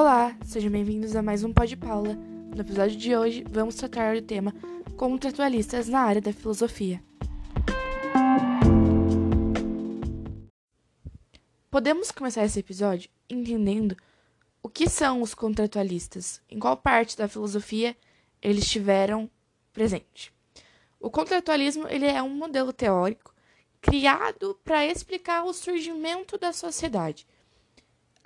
Olá, sejam bem-vindos a mais um Pod Paula. No episódio de hoje, vamos tratar do tema contratualistas na área da filosofia. Podemos começar esse episódio entendendo o que são os contratualistas, em qual parte da filosofia eles estiveram presente. O contratualismo ele é um modelo teórico criado para explicar o surgimento da sociedade.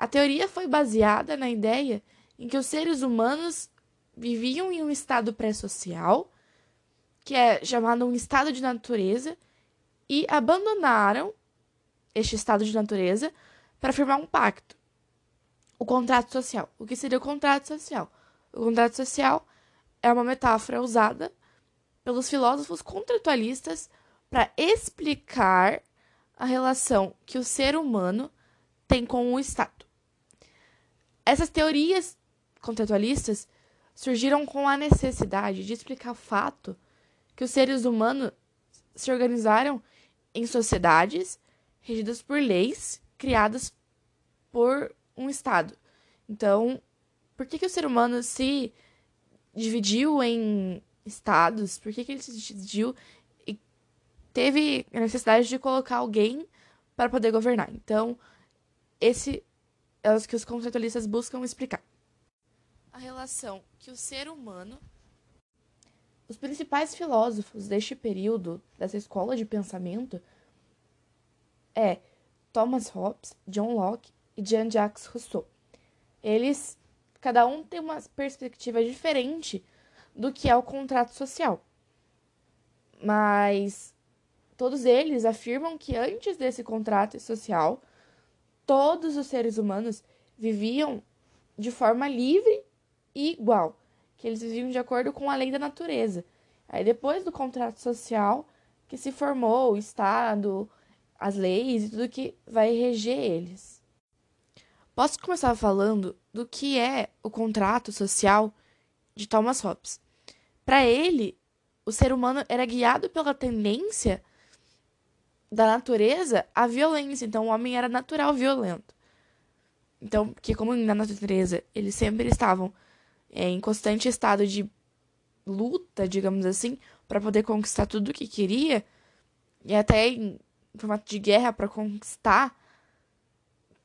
A teoria foi baseada na ideia em que os seres humanos viviam em um estado pré-social, que é chamado um estado de natureza, e abandonaram este estado de natureza para firmar um pacto. O contrato social. O que seria o contrato social? O contrato social é uma metáfora usada pelos filósofos contratualistas para explicar a relação que o ser humano tem com o Estado. Essas teorias contratualistas surgiram com a necessidade de explicar o fato que os seres humanos se organizaram em sociedades regidas por leis criadas por um Estado. Então, por que, que o ser humano se dividiu em estados? Por que, que ele se dividiu teve a necessidade de colocar alguém para poder governar. Então, esse é o que os contratualistas buscam explicar. A relação que o ser humano. Os principais filósofos deste período, dessa escola de pensamento, é Thomas Hobbes, John Locke e Jean-Jacques Rousseau. Eles, cada um tem uma perspectiva diferente do que é o contrato social. Mas Todos eles afirmam que antes desse contrato social, todos os seres humanos viviam de forma livre e igual, que eles viviam de acordo com a lei da natureza. Aí depois do contrato social que se formou o Estado, as leis e tudo que vai reger eles. Posso começar falando do que é o contrato social de Thomas Hobbes. Para ele, o ser humano era guiado pela tendência da natureza a violência. Então, o homem era natural violento. Então, que como na natureza eles sempre estavam é, em constante estado de luta, digamos assim, para poder conquistar tudo o que queria, e até em formato de guerra para conquistar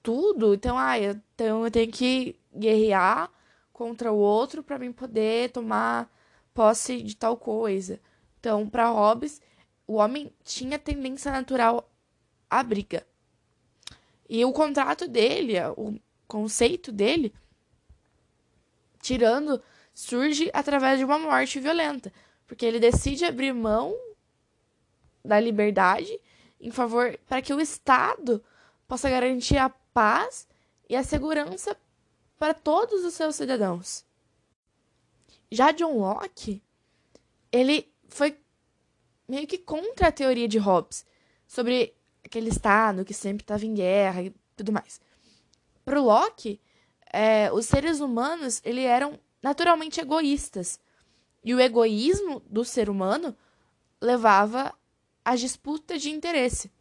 tudo. Então, ah, eu, então eu tenho que guerrear contra o outro para mim poder tomar posse de tal coisa. Então, para Hobbes, o homem tinha tendência natural à briga. E o contrato dele, o conceito dele, tirando, surge através de uma morte violenta, porque ele decide abrir mão da liberdade em favor para que o Estado possa garantir a paz e a segurança para todos os seus cidadãos. Já John Locke, ele foi meio que contra a teoria de Hobbes sobre aquele estado que sempre estava em guerra e tudo mais. Para Locke, é, os seres humanos ele eram naturalmente egoístas e o egoísmo do ser humano levava à disputa de interesse.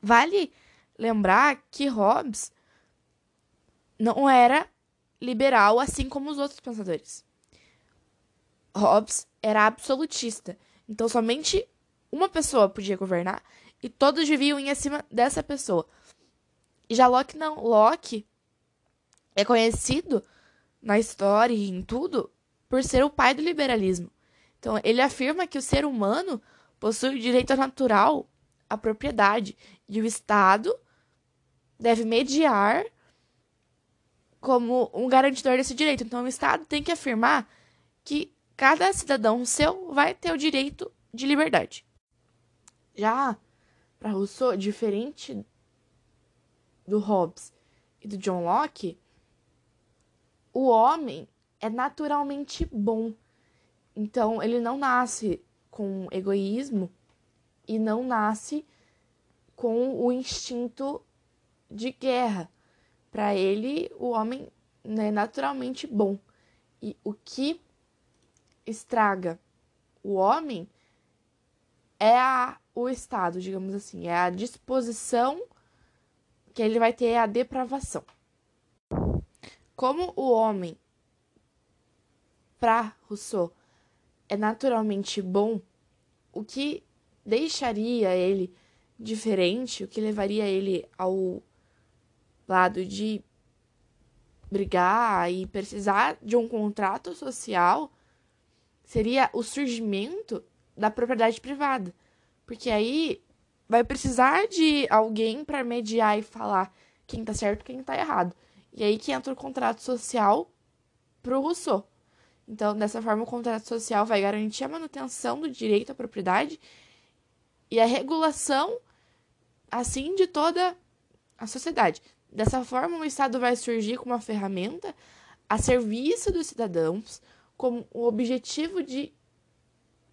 Vale lembrar que Hobbes não era liberal assim como os outros pensadores. Hobbes era absolutista então somente uma pessoa podia governar e todos viviam em acima dessa pessoa. E já Locke não. Locke é conhecido na história e em tudo por ser o pai do liberalismo. Então ele afirma que o ser humano possui o direito natural à propriedade e o Estado deve mediar como um garantidor desse direito. Então o Estado tem que afirmar que cada cidadão seu vai ter o direito de liberdade. Já para Rousseau, diferente do Hobbes e do John Locke, o homem é naturalmente bom. Então, ele não nasce com egoísmo e não nasce com o instinto de guerra. Para ele, o homem é naturalmente bom. E o que estraga o homem é a, o estado, digamos assim, é a disposição que ele vai ter a depravação. como o homem, para Rousseau, é naturalmente bom, o que deixaria ele diferente, o que levaria ele ao lado de brigar e precisar de um contrato social seria o surgimento da propriedade privada. Porque aí vai precisar de alguém para mediar e falar quem tá certo e quem tá errado. E aí que entra o contrato social pro Rousseau. Então, dessa forma, o contrato social vai garantir a manutenção do direito à propriedade e a regulação, assim, de toda a sociedade. Dessa forma, o Estado vai surgir como uma ferramenta a serviço dos cidadãos, com o objetivo de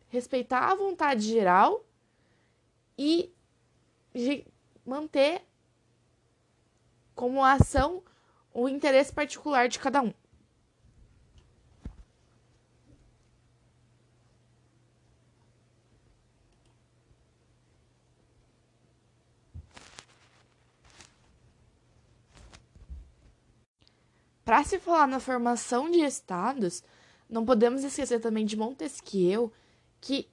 respeitar a vontade geral e manter como ação o interesse particular de cada um. Para se falar na formação de estados, não podemos esquecer também de Montesquieu, que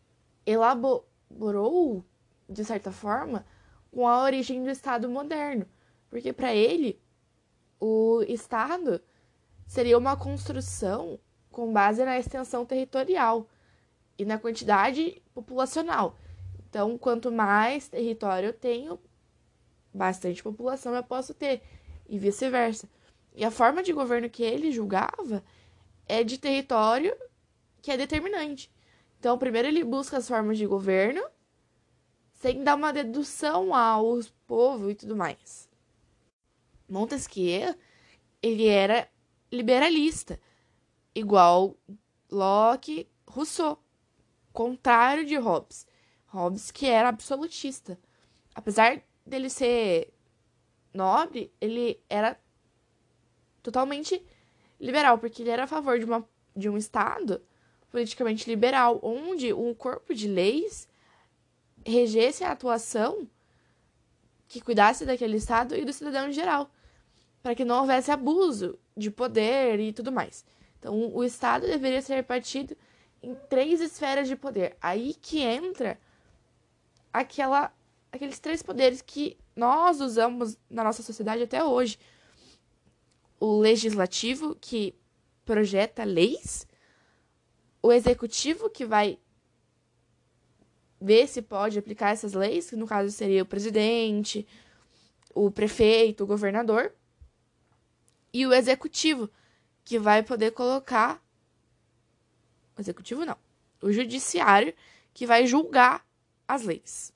elaborou, de certa forma, com a origem do Estado moderno, porque para ele o Estado seria uma construção com base na extensão territorial e na quantidade populacional. Então, quanto mais território eu tenho, bastante população eu posso ter, e vice-versa. E a forma de governo que ele julgava é de território que é determinante. Então, primeiro ele busca as formas de governo, sem dar uma dedução ao povo e tudo mais. Montesquieu, ele era liberalista, igual Locke, Rousseau, contrário de Hobbes. Hobbes que era absolutista. Apesar dele ser nobre, ele era totalmente liberal, porque ele era a favor de, uma, de um Estado politicamente liberal, onde um corpo de leis regesse a atuação que cuidasse daquele Estado e do cidadão em geral, para que não houvesse abuso de poder e tudo mais. Então, o Estado deveria ser repartido em três esferas de poder. Aí que entra aquela, aqueles três poderes que nós usamos na nossa sociedade até hoje o legislativo, que projeta leis, o executivo, que vai ver se pode aplicar essas leis, que no caso seria o presidente, o prefeito, o governador, e o executivo, que vai poder colocar. O executivo não. O judiciário, que vai julgar as leis.